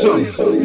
There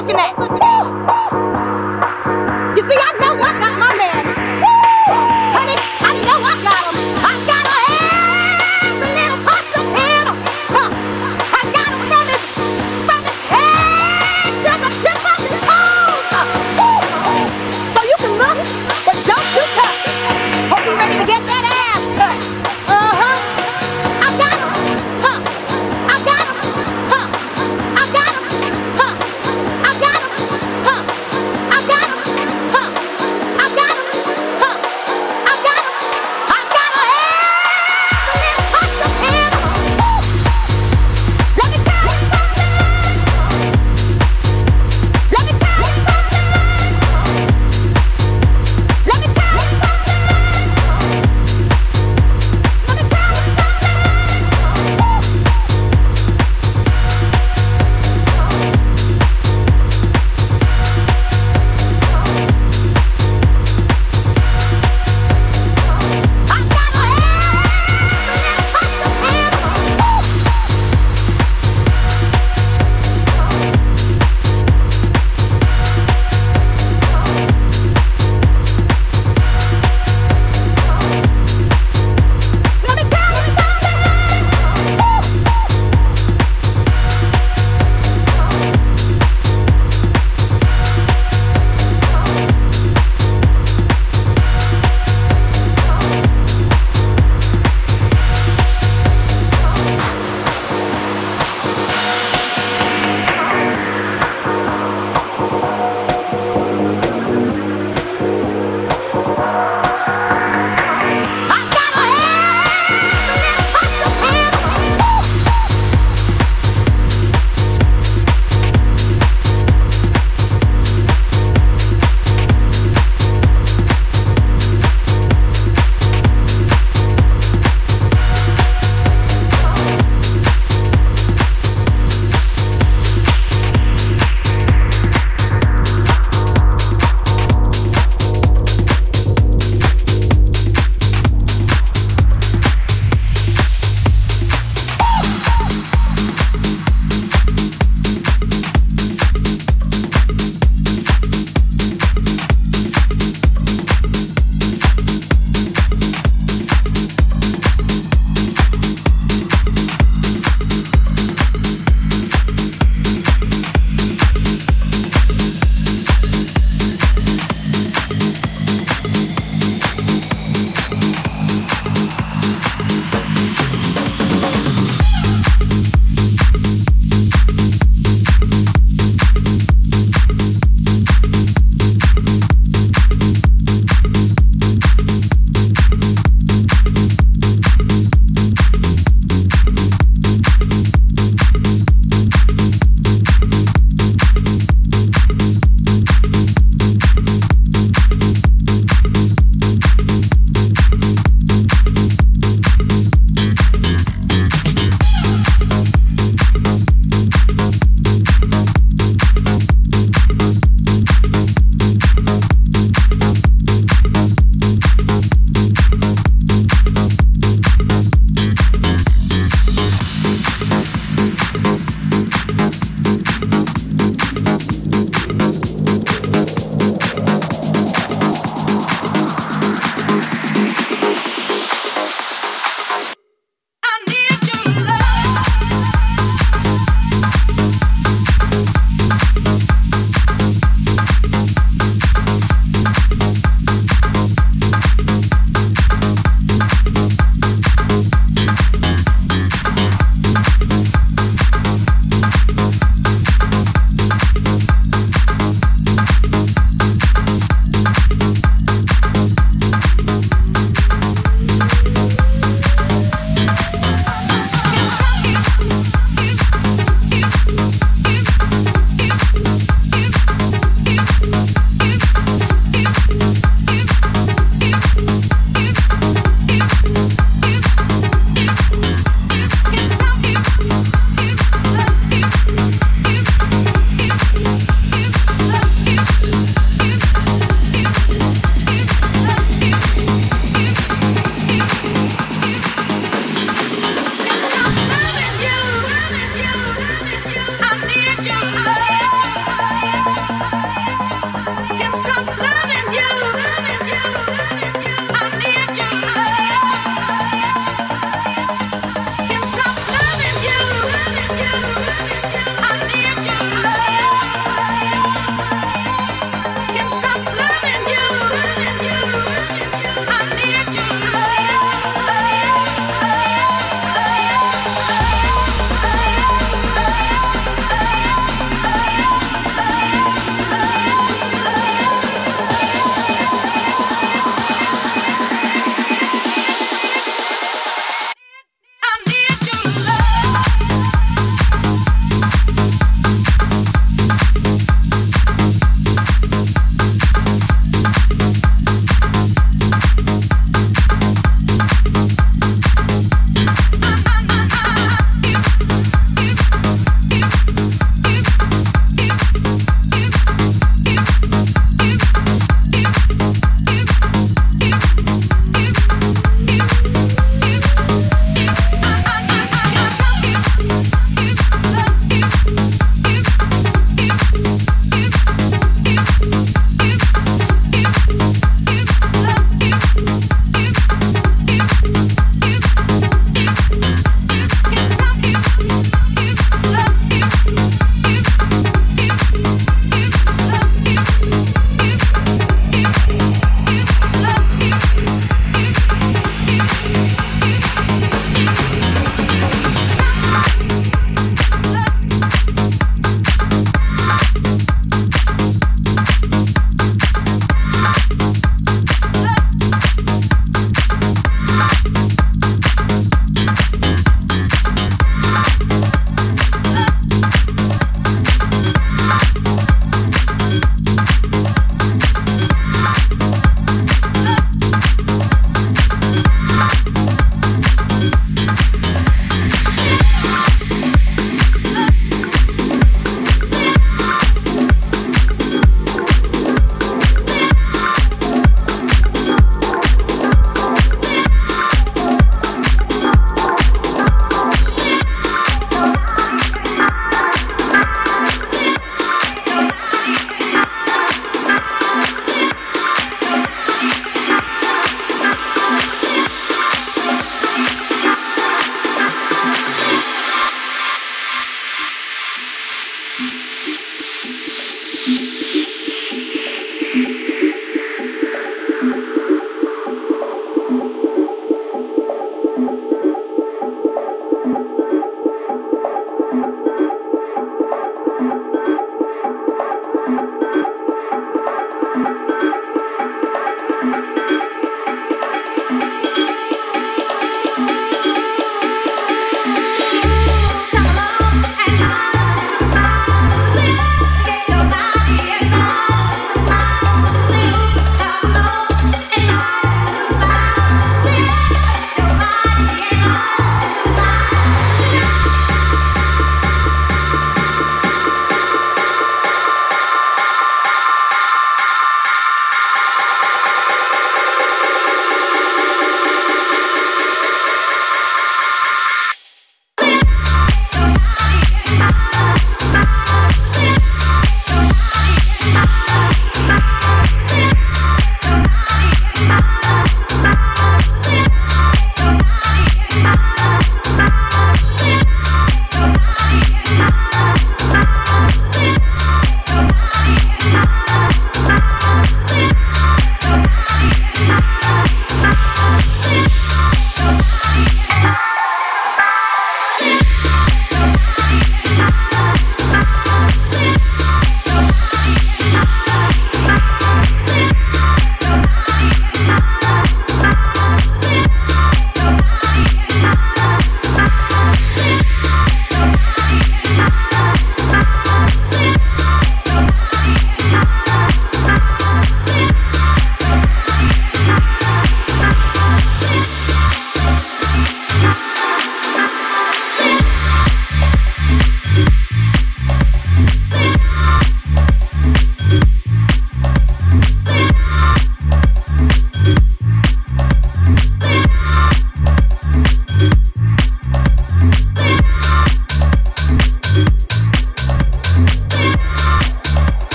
looking at. You see, I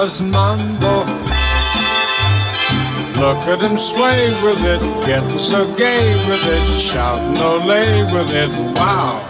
loves mambo. Look at him sway with it, getting so gay with it, shouting olay with it. Wow.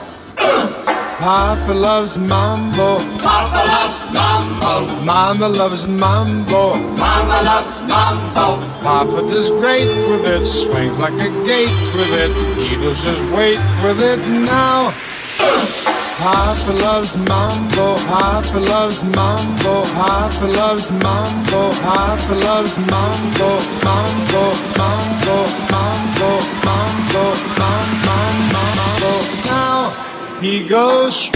Papa loves mambo. Papa loves mambo. Mama loves mambo. Mama loves mambo. Papa does great with it, swings like a gate with it. He his weight with it now. Papa loves mambo, Papa loves mambo, Papa loves mambo, Papa loves mambo, mambo, mambo, mambo, mambo, mambo, mambo. Now he goes.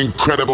Incredible.